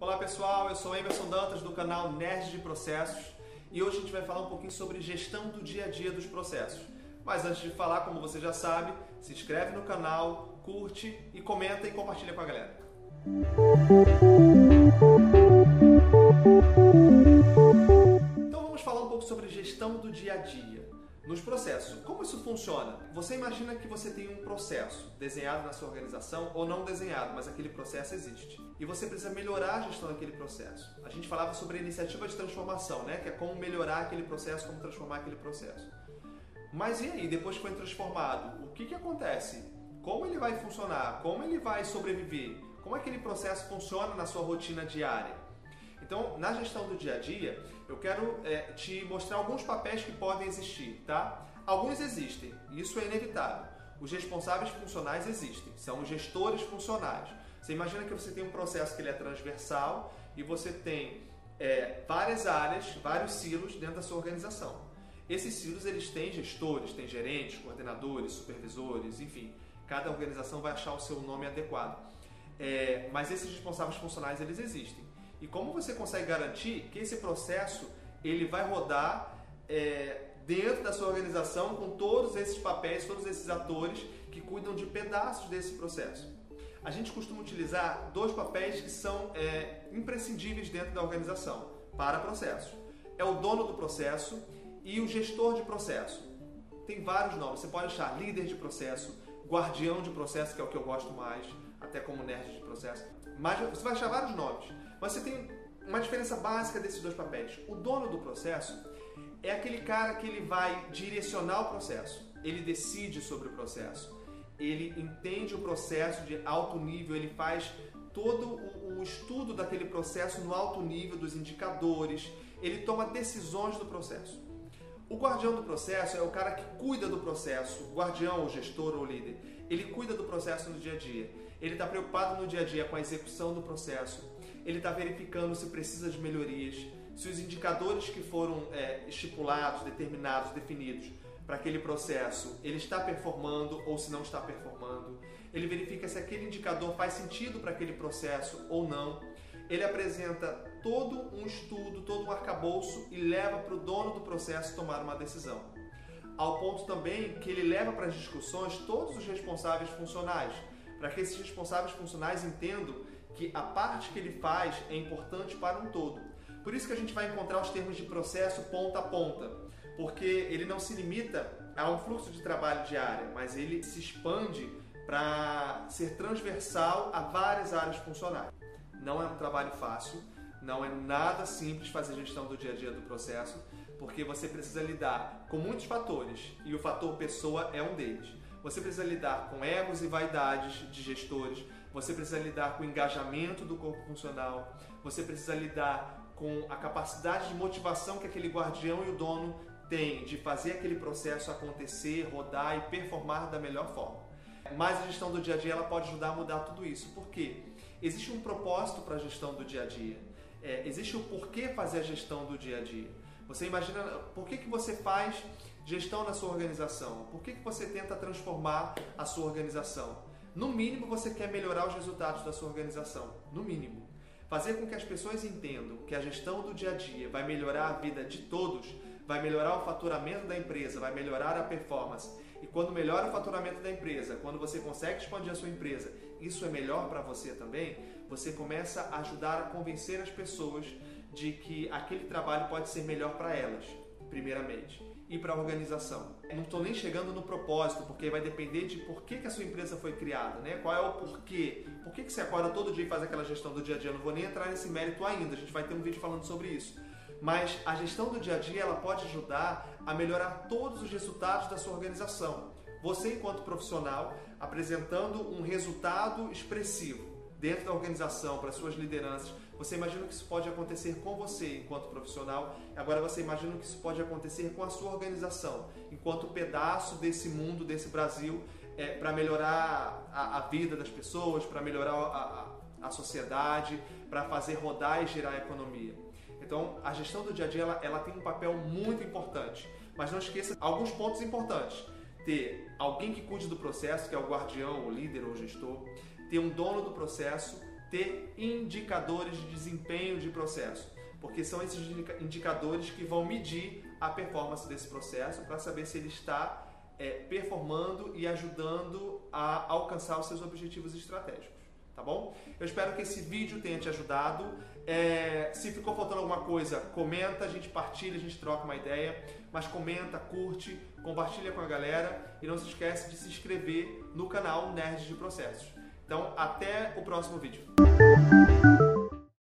Olá pessoal, eu sou Emerson Dantas do canal Nerd de Processos e hoje a gente vai falar um pouquinho sobre gestão do dia a dia dos processos. Mas antes de falar, como você já sabe, se inscreve no canal, curte e comenta e compartilha com a galera. Então vamos falar um pouco sobre gestão do dia a dia. Nos processos, como isso funciona? Você imagina que você tem um processo desenhado na sua organização ou não desenhado, mas aquele processo existe. E você precisa melhorar a gestão daquele processo. A gente falava sobre a iniciativa de transformação, né? Que é como melhorar aquele processo, como transformar aquele processo. Mas e aí, depois que foi transformado, o que, que acontece? Como ele vai funcionar? Como ele vai sobreviver? Como aquele processo funciona na sua rotina diária? Então, na gestão do dia a dia, eu quero é, te mostrar alguns papéis que podem existir, tá? Alguns existem, isso é inevitável. Os responsáveis funcionais existem, são os gestores funcionais. Você imagina que você tem um processo que ele é transversal e você tem é, várias áreas, vários silos dentro da sua organização. Esses silos eles têm gestores, têm gerentes, coordenadores, supervisores, enfim. Cada organização vai achar o seu nome adequado. É, mas esses responsáveis funcionais eles existem. E como você consegue garantir que esse processo ele vai rodar é, dentro da sua organização com todos esses papéis, todos esses atores que cuidam de pedaços desse processo? A gente costuma utilizar dois papéis que são é, imprescindíveis dentro da organização para processos. É o dono do processo e o gestor de processo. Tem vários nomes. Você pode achar líder de processo, guardião de processo, que é o que eu gosto mais, até como nerd de processo. Mas você vai achar vários nomes. Mas você tem uma diferença básica desses dois papéis. O dono do processo é aquele cara que ele vai direcionar o processo. Ele decide sobre o processo. Ele entende o processo de alto nível, ele faz todo o, estudo daquele processo no alto nível dos indicadores, ele toma decisões do processo. O guardião do processo é o cara que cuida do processo, o guardião, o gestor ou líder. Ele cuida do processo no dia a dia. Ele está preocupado no dia a dia com a execução do processo ele está verificando se precisa de melhorias, se os indicadores que foram é, estipulados, determinados, definidos para aquele processo, ele está performando ou se não está performando. Ele verifica se aquele indicador faz sentido para aquele processo ou não. Ele apresenta todo um estudo, todo um arcabouço e leva para o dono do processo tomar uma decisão. Ao ponto também que ele leva para as discussões todos os responsáveis funcionais, para que esses responsáveis funcionais entendam que a parte que ele faz é importante para um todo. Por isso que a gente vai encontrar os termos de processo ponta a ponta, porque ele não se limita a um fluxo de trabalho diário, mas ele se expande para ser transversal a várias áreas funcionais. Não é um trabalho fácil, não é nada simples fazer gestão do dia a dia do processo, porque você precisa lidar com muitos fatores e o fator pessoa é um deles. Você precisa lidar com egos e vaidades de gestores, você precisa lidar com o engajamento do corpo funcional, você precisa lidar com a capacidade de motivação que aquele guardião e o dono têm de fazer aquele processo acontecer, rodar e performar da melhor forma. Mas a gestão do dia a dia ela pode ajudar a mudar tudo isso. Por quê? Existe um propósito para a gestão do dia a dia. É, existe o porquê fazer a gestão do dia a dia. Você imagina por que, que você faz gestão na sua organização? Por que, que você tenta transformar a sua organização? No mínimo, você quer melhorar os resultados da sua organização. No mínimo. Fazer com que as pessoas entendam que a gestão do dia a dia vai melhorar a vida de todos, vai melhorar o faturamento da empresa, vai melhorar a performance. E quando melhora o faturamento da empresa, quando você consegue expandir a sua empresa, isso é melhor para você também, você começa a ajudar a convencer as pessoas de que aquele trabalho pode ser melhor para elas, primeiramente e para a organização. Não estou nem chegando no propósito, porque vai depender de por que, que a sua empresa foi criada, né? Qual é o porquê? Por que, que você acorda todo dia e faz aquela gestão do dia a dia? Não vou nem entrar nesse mérito ainda, a gente vai ter um vídeo falando sobre isso. Mas a gestão do dia a dia ela pode ajudar a melhorar todos os resultados da sua organização. Você, enquanto profissional, apresentando um resultado expressivo dentro da organização para suas lideranças, você imagina que isso pode acontecer com você enquanto profissional, agora você imagina que isso pode acontecer com a sua organização, enquanto pedaço desse mundo, desse Brasil, é, para melhorar a, a, vida das pessoas, para melhorar a, a, a sociedade, para fazer rodar e girar a economia. Então, a gestão do dia a dia ela, ela tem um papel muito importante, mas não esqueça alguns pontos importantes. Ter alguém que cuide do processo, que é o guardião, o líder ou o gestor, ter um dono do processo ter indicadores de desempenho de processo, porque são esses indicadores que vão medir a performance desse processo para saber se ele está é, performando e ajudando a alcançar os seus objetivos estratégicos. Tá bom? Eu espero que esse vídeo tenha te ajudado. É, se ficou faltando alguma coisa, comenta, a gente partilha, a gente troca uma ideia. Mas comenta, curte, compartilha com a galera e não se esquece de se inscrever no canal Nerds de Processos. Então, até o próximo vídeo.